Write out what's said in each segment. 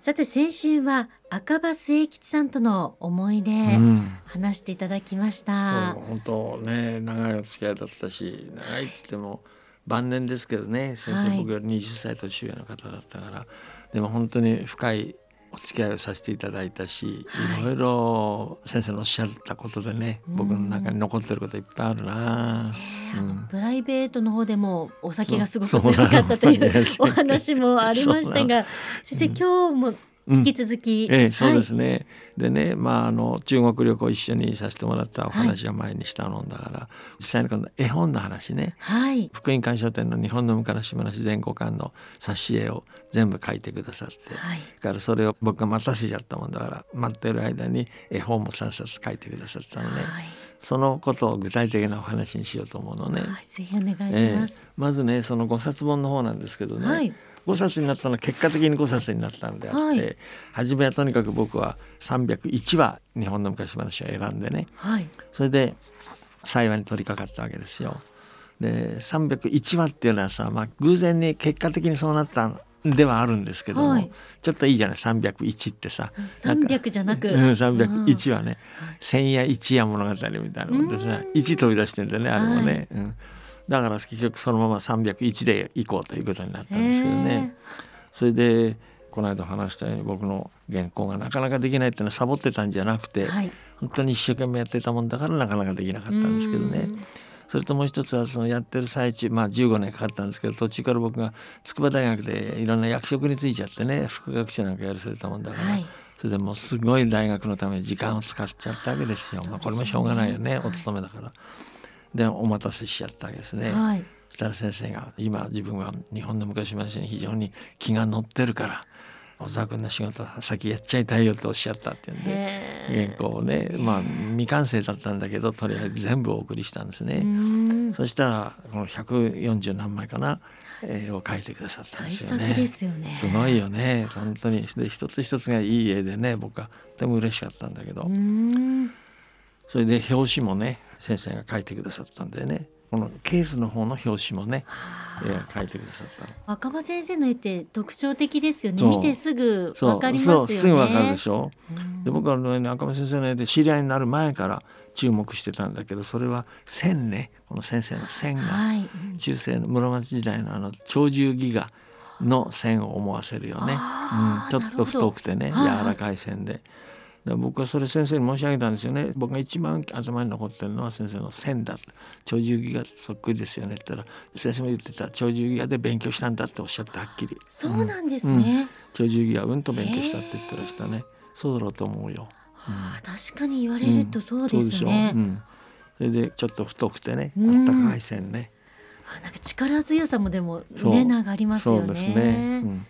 さて先週は赤羽末吉さんとの思い出、話していただきました、そう本当ね長いお付き合いだったし長いって言っても晩年ですけどね先生、はい、僕より20歳年上の方だったからでも本当に深いお付き合いをさせていただいたし、はい、いろいろ先生のおっしゃったことでね、僕の中に残ってることいっぱいあるな、うん、プライベートの方でもお酒がすごく強かったというお話もありましたが先生今日も引き続き、うん、ええ、そうですね、はい、でねまああの中国旅行一緒にさせてもらったお話は前にしたのだから、はい、実際にこの絵本の話ね、はい、福音館書店の日本の昔話全5巻の挿絵を全部書いてくださって、はい、からそれを僕が待たせちゃったもんだから待ってる間に絵本も3冊書いてくださったのね、はい、そのことを具体的なお話にしようと思うのね。はい、ぜひお願いします、えー、まずねその5冊本の方なんですけどね、はい5冊になったのは結果的に5冊になったんであって、はい、初めはとにかく僕は301話日本の昔話を選んでね、はい、それで幸話に取り掛かったわけですよ。で301話っていうのはさ、まあ、偶然に結果的にそうなったではあるんですけども、はい、ちょっといいじゃない？301ってさ300じゃなく、うん、301はね「千夜一夜物語」みたいなもんでさ1飛び出してんだよねあれもね。はい。うんだから結局そのまま301でいこうということになったんですけどね。それでこの間話したように僕の原稿がなかなかできないっていうのはサボってたんじゃなくて、はい、本当に一生懸命やってたもんだからなかなかできなかったんですけどね。それともう一つはそのやってる最中まあ15年かかったんですけど途中から僕が筑波大学でいろんな役職に就いちゃってね副学長なんかやらされたもんだから、はい、それでもうすごい大学のために時間を使っちゃったわけですよ。まあ、これもしょうがないよね、お勤めだから。でお待たせしちゃったわけですね。はい、そしたら先生が今自分は日本の昔話に非常に気が乗ってるから小沢君の仕事先やっちゃいたいよとおっしゃったっていうんで原稿をねまあ未完成だったんだけどとりあえず全部お送りしたんですね。そしたらこの140何枚かな絵を描いてくださったんですよね。すよね。すごいよね。本当に。で一つ一つがいい絵でね僕はとても嬉しかったんだけどそれで表紙もね先生が書いてくださったんでね。このケースの方の表紙もね、えー、書いてくださった若葉先生の絵って特徴的ですよね。見てすぐわかりますよね。すぐわかるでしょ、うで僕は、ね、赤羽先生の絵で知り合いになる前から注目してたんだけどそれは線ね。この先生の線が、はい、中世の室町時代のあの鳥獣戯画の線を思わせるよね、うん、ちょっと太くてね柔らかい線で。で僕はそれ先生に申し上げたんですよね。僕が一番頭に残ってるのは先生の線だ。鳥獣戯画そっくりですよねって言ったら先生も言ってた。鳥獣戯画で勉強したんだっておっしゃってはっきり。そうなんですね、うん、鳥獣戯画うんと勉強したって言ってましたね。そうだろうと思うよ、うん、はあ、確かに言われるとそうですね、うん、それでちょっと太くてねあったかい線ね、あなんか力強さもでもねなんかありますよね。そうですね、うん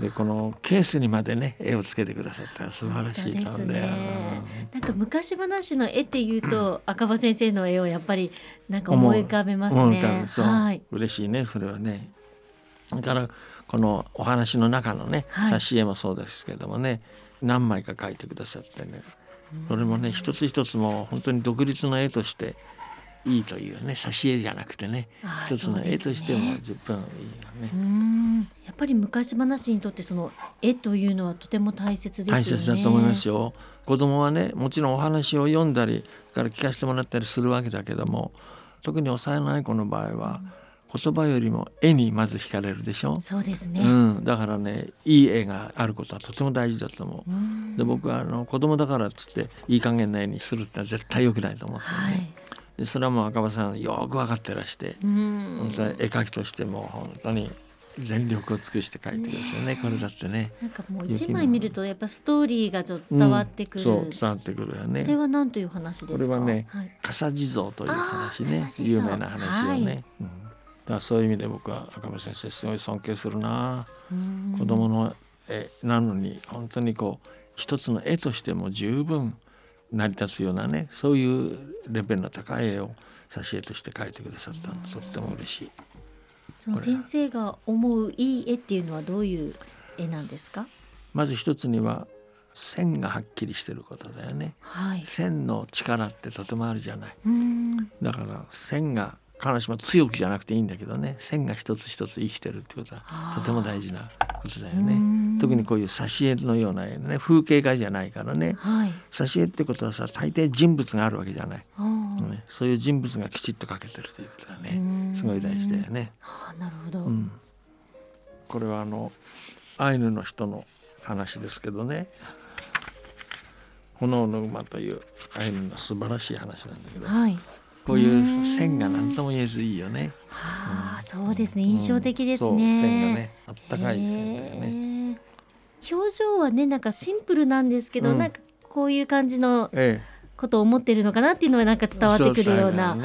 でこのケースにまでね絵をつけてくださった。素晴らしい顔で、ね、なんか昔話の絵っていうと、赤羽先生の絵をやっぱりなんか思い浮かべますね。はい、嬉しいねそれはね。だからこのお話の中のね、はい、挿絵もそうですけどもね何枚か描いてくださってね。それもね一つ一つも本当に独立の絵としていいというね挿絵じゃなくてね一つの絵としても十分いいよね。やっぱり昔話にとってその絵というのはとても大切です、ね、大切だと思いますよ。子供はねもちろんお話を読んだりから聞かせてもらったりするわけだけども特に幼い子の場合は、言葉よりも絵にまず惹かれるでしょ？そうですね、うん、だからねいい絵があることはとても大事だと思う。で僕はあの子供だからっつっていい加減な絵にするってのは絶対良くないと思ってね、はいでそれはもう赤羽さんよく分かってらして、本当に絵描きとしても本当に全力を尽くして描いてくださいね、ね、これだってね。なんかもう一枚見るとやっぱストーリーがちょっと伝わってくる、うん、そう伝わってくるよね。これは何という話ですか？これはね、はい、笠地蔵という話ね。有名な話をね、はい、うん、だからそういう意味で僕は赤羽先生すごい尊敬するな。子供の絵なのに本当にこう一つの絵としても十分成り立つようなねそういうレベルの高い絵を挿絵として描いてくださったのとっても嬉しい。その先生が思ういい絵っていうのはどういう絵なんですか？まず一つには線がはっきりしてることだよね、はい、線の力ってとてもあるじゃない。うん。だから線が必ずしも強くじゃなくていいんだけどね。線が一つ一つ生きてるってことはとても大事なことだよね。特にこういう挿絵のような絵ね風景画じゃないからね。はい。挿絵ってことはさ大抵人物があるわけじゃない、ね、そういう人物がきちっと描けてるということだね。すごい大事だよね、あーなるほど、うん、これはあのアイヌの人の話ですけどね「炎の馬」というアイヌの素晴らしい話なんだけど。はいこういう線が何とも言えずいいよね。はあ、そうですね。印象的ですね、うん線がねあったかい線だよね。表情はねなんかシンプルなんですけど、うん。なんかこういう感じのえことを思ってるのかなっていうのはなんかえ、伝わってくるような。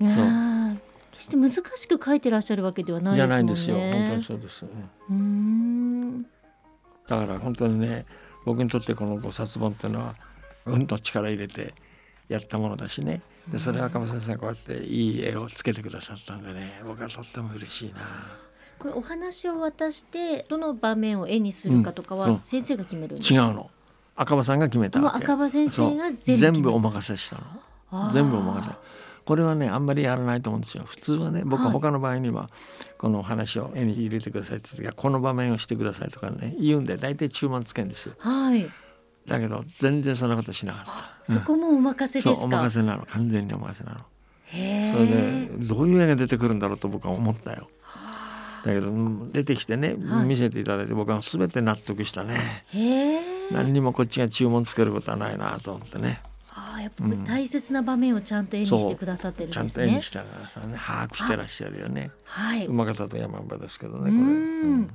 そう決して難しく描いてらっしゃるわけではないじゃですもんね。ないんですよ。本当にそうです。うん。だから本当にね僕にとってこの五冊本っていうのはうんと力入れてやったものだしねでそれは赤間先生がこうやっていい絵をつけてくださったんでね僕はとっても嬉しいな。これお話を渡してどの場面を絵にするかとかはうんうん。先生が決めるんですか、違うの。赤羽さんが決めたわけ。赤羽先生が全部全部お任せしたの。全部お任せ。これはねあんまりやらないと思うんですよ。普通はね僕ははい。他の場合には、この話を絵に入れてくださいって時はこの場面をしてくださいとかね言うんで大体注文つけるんですよ。はいだけど全然そんなことしなかった。そこもお任せですか、そうお任せなの。完全にお任せなの。へそれでえどういう絵が出てくるんだろうと僕は思ったよ。だけどうん出てきてね、はい。見せていただいて僕は全て納得したね。何にもこっちが注文つけることはないなと思ってね。あーやっぱり大切な場面をちゃんと絵にしてくださってるんちゃんですねと絵にしたからさね把握してらっしゃるよね。はい。馬方と山馬ですけどねこれ、うん。うん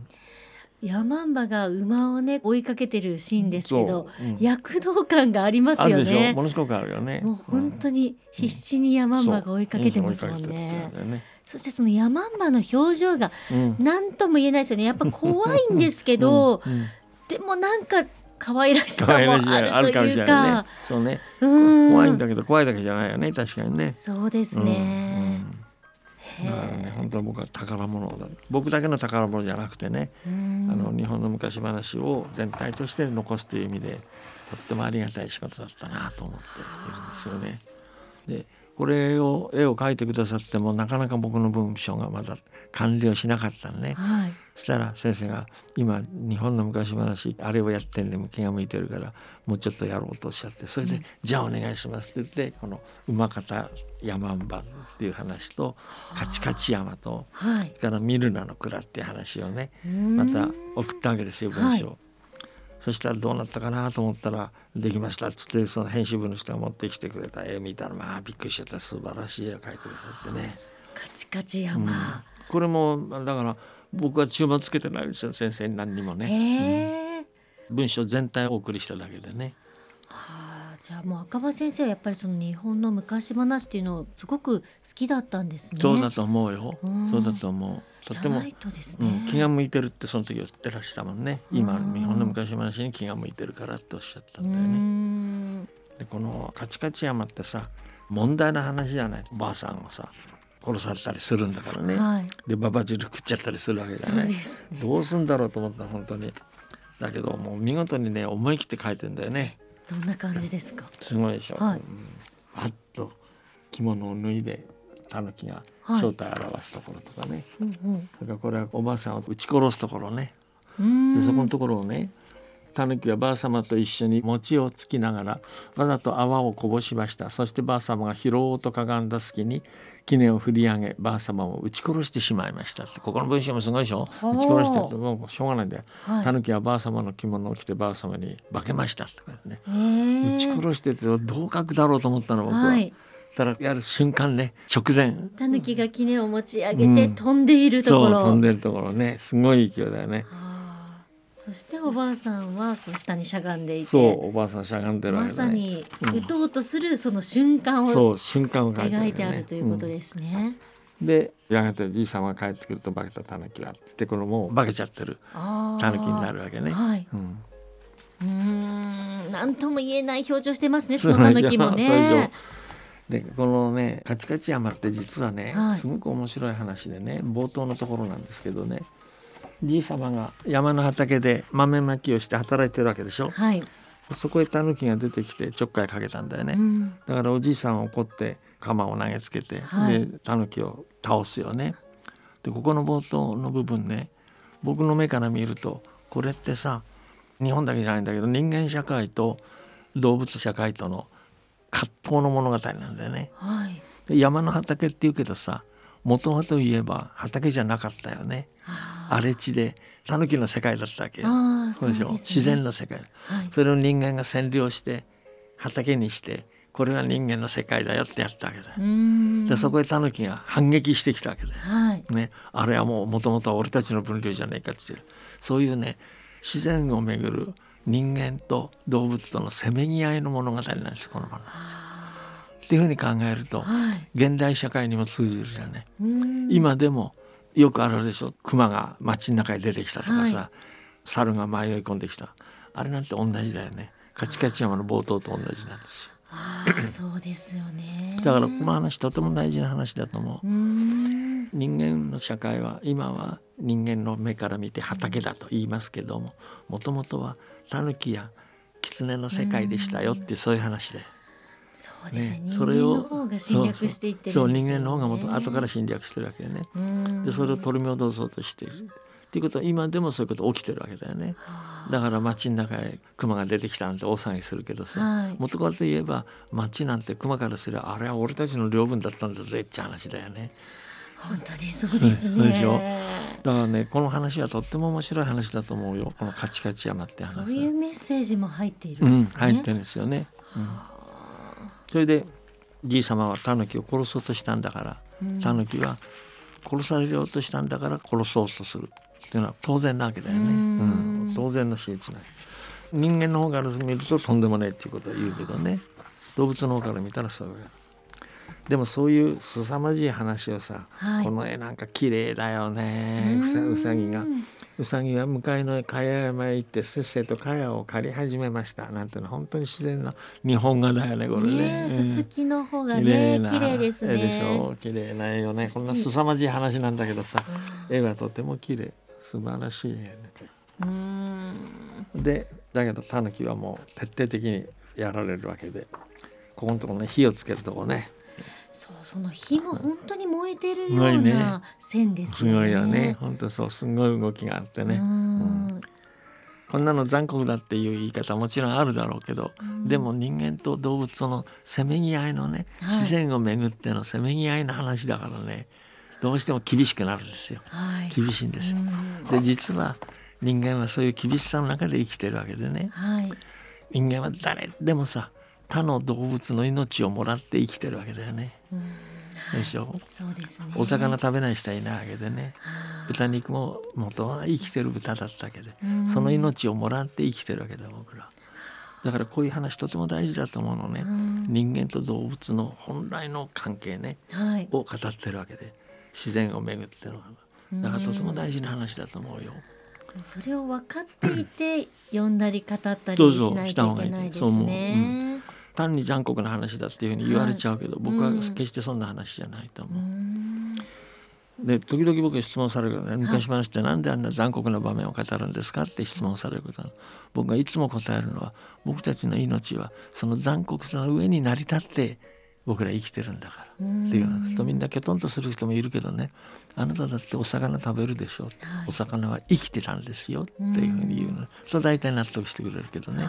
ヤマンバが馬をね追いかけてるシーンですけど、そううん。躍動感がありますあるでしょ。よねものすごくあるよね。もう本当に必死にヤマンバが追いかけてますもんね。るんそしてそのヤマンバの表情がうん。何とも言えないですよね。やっぱ怖いんですけど、でもなんか可愛らしさもああるというれないね。かそうね。うん。怖いんだけど怖いだけじゃないよね。確かにね。そうですうんね、うんだからね本当は僕は宝物だ。僕だけの宝物じゃなくてねうん。あの日本の昔話を全体として残すという意味でとってもありがたい仕事だったなと思っているんですよね。でこれを絵を描いてくださってもなかなか僕の文章がまだ完了しなかったのね。はい。そしたら先生が今日本の昔話あれをやってんでも気が向いてるからもうちょっとやろうとおっしゃってそれで、じゃあお願いしますって言ってこの馬方山んばっていう話とカチカチ山とはい。からミルナの蔵っていう話をねままた送ったわけですよ文章、そしたらどうなったかなと思ったら「できました」っつってその編集部の人が持ってきてくれた絵見たらまあびっくりしちゃった。素晴らしい絵を描いてくださってね、カチカチうん。山、これもだから僕は注文つけてないですよ先生に何にもね、へえ、文章全体をお送りしただけでね。はあ、じゃあもう赤羽先生はやっぱりその日本の昔話っていうのをすごく好きだったんですね。そうだと思うよ、うん。そうだと思う。とってもじゃないとですうねん、。気が向いてるってその時言ってらっしたもんね。今うん日本の昔話に気が向いてるからっておっしゃったうんだよね。ん。でこのカチカチ山ってさ問題な話じゃない。おばあさんがさ殺されたりするんだからね、はい。でババ汁食っちゃったりするわけだね。です。どうすんだろうと思った本当に。だけどもう見事にね思い切って書いてんだよね。どんな感じですか？すごいでしょ、はい。うん。パッと着物を脱いでタヌキがはい。正体を表すところとかね、うんうん。それからこれはおばあさんを撃ち殺すところね。でそこのところをねタヌキはばあ様と一緒に餅をつきながらわざと泡をこぼしました。そしてばあ様が拾おうとかがんだ隙に杵を振り上げばあ様を撃ち殺してしまいましたって。ここの文章もすごいでしょ？あ撃ち殺してってもうしょうがないんだよ、はい。タヌキはばあ様の着物を着てばあ様に化けましたとかね。撃ち殺してってどう書くだろうと思ったの僕は、はい。ただやる瞬間ね直前。タヌキが杵を持ち上げてうん飛んでいるところ。飛んでるところね。すごい勢いだよねそしておばあさんはこう下にしゃがんでいて。そうおばあさんしゃがんでるわまさにうん打とうとするその瞬間をそう瞬間を描いてあねるということですね。うんでやがてじいさんが帰ってくると化けたタヌキはってこのもう化けちゃってるタヌキになるわけね。はい。うん、うーん、なんとも言えない表情してますね。そのタヌキもね。でこのねカチカチ山って実はね、はいすごく面白い話でね冒頭のところなんですけどねじい様が山の畑で豆まきをして働いてるわけでしょ。はい、そこへタヌキが出てきてちょっかいかけたんだよね、うん、だからおじいさんは怒って鎌を投げつけて、はい。でタヌキを倒すよね。でここの冒頭の部分ね僕の目から見るとこれってさ日本だけじゃないんだけど人間社会と動物社会との葛藤の物語なんだよね。はい、で山の畑っていうけどさ元はといえば畑じゃなかったよね。あ荒れ地でタヌキの世界だったわけよ。そうでしょね。自然の世界。はい、それを人間が占領して畑にしてこれが人間の世界だよってやったわけだよ。でそこへタヌキが反撃してきたわけだよ。はい、ね、あれはもうもともとは俺たちの分類じゃないかって言ってる。そういうね自然をめぐる人間と動物とのせめぎ合いの物語なんですこの物語。っていうふうに考えるとはい、現代社会にも通じるじゃね。今でもよくあるでしょ。熊が街の中に出てきたとかさ、は猿が迷い込んできた。あれなんて同じだよね。カチカチ山の冒頭と同じなんですよ。ああ、そうですよね。だからこの話とても大事な話だと思う。う人間の社会は今は人間の目から見て畑だと言いますけどももともとはタヌキや狐の世界でしたよってそういう話で、そうですね。それをの方が侵略していってね。そう人間の方がもと後から侵略してるわけよね。でそれを取り戻そうとしている。っていうことは今でもそういうこと起きてるわけだよね。だから街の中へ熊が出てきたなんて大騒ぎするけどさ、はい。元からといえば街なんて熊からすればあれは俺たちの領分だったんだぜって話だよね。本当にそうですね。そうでしょ。だからねこの話はとっても面白い話だと思うよ。このカチカチ山って話は。そういうメッセージも入っているうんんですね。入ってるんですよね、うん、それでじい様はタヌキを殺そうとしたんだからうん。タヌキは殺されようとしたんだから殺そうとするっていうのは当然なわけだよね、ううん。ん当然の史実な人間の方から見るととんでもないっていうことを言うけどね。動物の方から見たらそういうでもそういう凄まじい話をさ、はい。この絵なんか綺麗だよね。うさうさぎがうんうさぎは向かいの茅山へ行ってせっせと茅を刈り始めました。なんてのは本当に自然な日本画だよねこれね。すすきの方が綺ね綺麗です絵でしねょ？綺麗な絵よねこんな凄まじい話なんだけどさうん絵はとても綺麗素晴らしい絵ね。でだけどタヌキはもう徹底的にやられるわけでここのところね火をつけるとこねそうその火も本当に燃えてるよすごいうね。な線ですね。ごいよね本当そうすごい動きがあってうねん。こんなの残酷だっていう言い方はもちろんあるだろうけど、うん。でも人間と動物とのせめぎ合いのね、はい。自然をめぐってのせめぎ合いの話だからねどうしても厳しくなるんですよ。はい。厳しいんですよ。うん。で実は人間はそういう厳しさの中で生きてるわけでね。はい。人間は誰でもさ他の動物の命をもらって生きてるわけだよね。うんでしょ？そうですね。お魚食べない人はいないわけでねはあ豚肉も元は生きてる豚だったわけでうんその命をもらって生きてるわけだ僕ら。だからこういう話とても大事だと思うのね。うん人間と動物の本来の関係ねはい。を語ってるわけで自然をめぐってるのがだからとても大事な話だと思うよ。それを分かっていて 読んだり語ったりそうそうしないといけないですした方がいいね。単に残酷な話だっていうふうに言われちゃうけど、僕はうん。決してそんな話じゃないとう。思う。ん。で時々僕に質問されるけどね昔話ってなんであんな残酷な場面を語るんですかって質問されること僕がいつも答えるのは僕たちの命はその残酷さの上に成り立って僕ら生きてるんだから。うん。っていうとみんなきょとんとする人もいるけどね。あなただってお魚食べるでしょ、はい。お魚は生きてたんですよ。っていうふうに言うの。と大体納得してくれるけどね。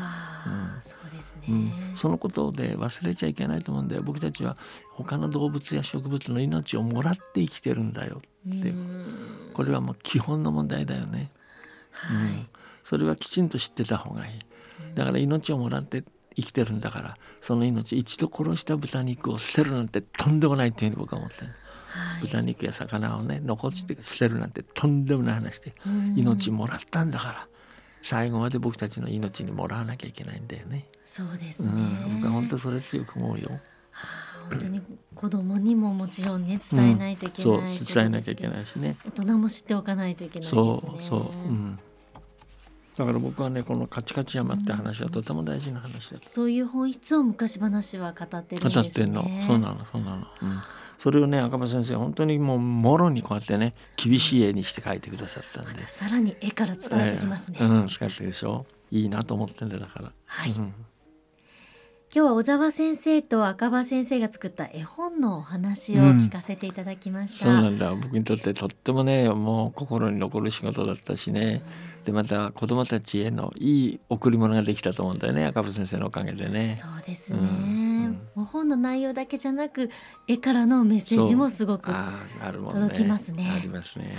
うですね。うん、そのことで忘れちゃいけないと思うんだよ。僕たちは他の動物や植物の命をもらって生きてるんだよ。っていう。うん。これはもう基本の問題だよね、うん、それはきちんと知ってた方がいい。だから命をもらって生きてるんだからその命一度殺した豚肉を捨てるなんてとんでもないっていうふうに僕は思ってるはい豚肉や魚をね残して捨てるなんてとんでもない話でうん命もらったんだから最後まで僕たちの命にもらわなきゃいけないんだよね。そうですね。うん、僕は本当それ強く思うよ。はあ本当に子供にももちろんね伝えないといけない、伝えなきゃいけないしね。大人も知っておかないといけないですね。そうそう、うん。だから僕はねこのカチカチ山って話はとても大事な話だそういう本質を昔話は語ってるんですね。語ってんの。そうなのそうなの、うん、それをね赤羽先生本当にもうもろにこうやってね厳しい絵にして描いてくださったんで。さらに絵から伝わってきますね、えーうん使ってるでしょ。いいなと思ってんだだから。はい。うん。今日は小沢先生と赤羽先生が作った絵本のお話を聞かせていただきました、そうなんだ。僕にとってとってもねもう心に残る仕事だったしねでまた子供たちへのいい贈り物ができたと思うんだよね赤羽先生のおかげでね。そうですね、うんもう本の内容だけじゃなく絵からのメッセージもすごく届きますね。ありますね、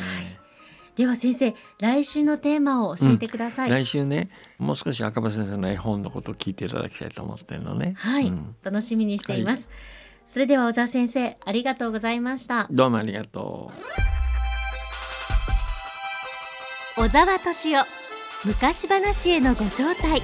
では先生来週のテーマを教えてください、来週ねもう少し赤羽先生の絵本のことを聞いていただきたいと思ってるのね。はい、うん。楽しみにしています、それでは小沢先生ありがとうございました。どうもありがとう小沢敏夫。昔話へのご招待。